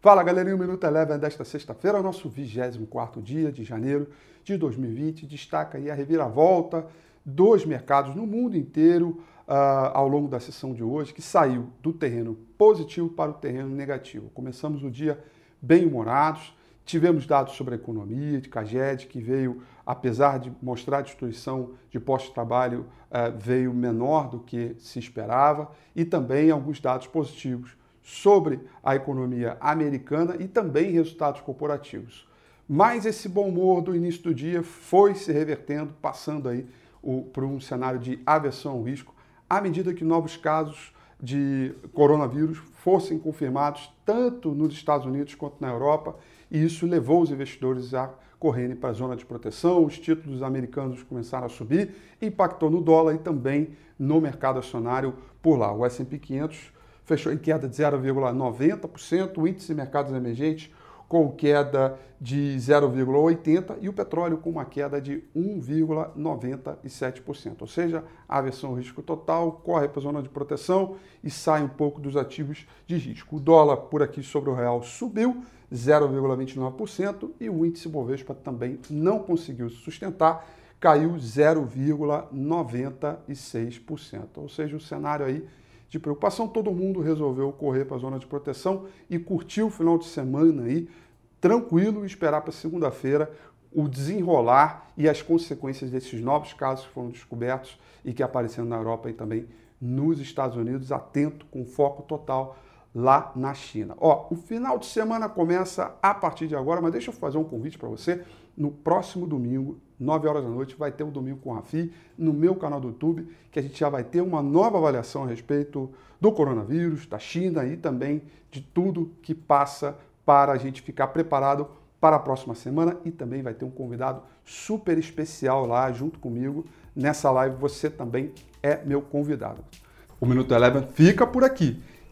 Fala galerinha, o Minuto Eleven desta sexta-feira, nosso 24 dia de janeiro de 2020. Destaca aí a reviravolta dos mercados no mundo inteiro uh, ao longo da sessão de hoje, que saiu do terreno positivo para o terreno negativo. Começamos o dia bem humorados, tivemos dados sobre a economia de Caged, que veio, apesar de mostrar a destruição de postos de trabalho, uh, veio menor do que se esperava, e também alguns dados positivos sobre a economia americana e também resultados corporativos. Mas esse bom humor do início do dia foi se revertendo, passando aí por um cenário de aversão ao risco, à medida que novos casos de coronavírus fossem confirmados tanto nos Estados Unidos quanto na Europa, e isso levou os investidores a correrem para a zona de proteção, os títulos americanos começaram a subir, impactou no dólar e também no mercado acionário por lá. O S&P 500 fechou em queda de 0,90%, o índice de mercados emergentes com queda de 0,80% e o petróleo com uma queda de 1,97%. Ou seja, a aversão ao risco total corre para a zona de proteção e sai um pouco dos ativos de risco. O dólar por aqui sobre o real subiu 0,29% e o índice Bovespa também não conseguiu se sustentar, caiu 0,96%. Ou seja, o cenário aí de preocupação, todo mundo resolveu correr para a zona de proteção e curtir o final de semana aí tranquilo e esperar para segunda-feira o desenrolar e as consequências desses novos casos que foram descobertos e que apareceram na Europa e também nos Estados Unidos, atento com foco total lá na China. Ó, o final de semana começa a partir de agora, mas deixa eu fazer um convite para você. No próximo domingo, 9 horas da noite, vai ter o Domingo com a FI no meu canal do YouTube, que a gente já vai ter uma nova avaliação a respeito do coronavírus, da China e também de tudo que passa para a gente ficar preparado para a próxima semana e também vai ter um convidado super especial lá junto comigo nessa live. Você também é meu convidado. O Minuto Eleven fica por aqui.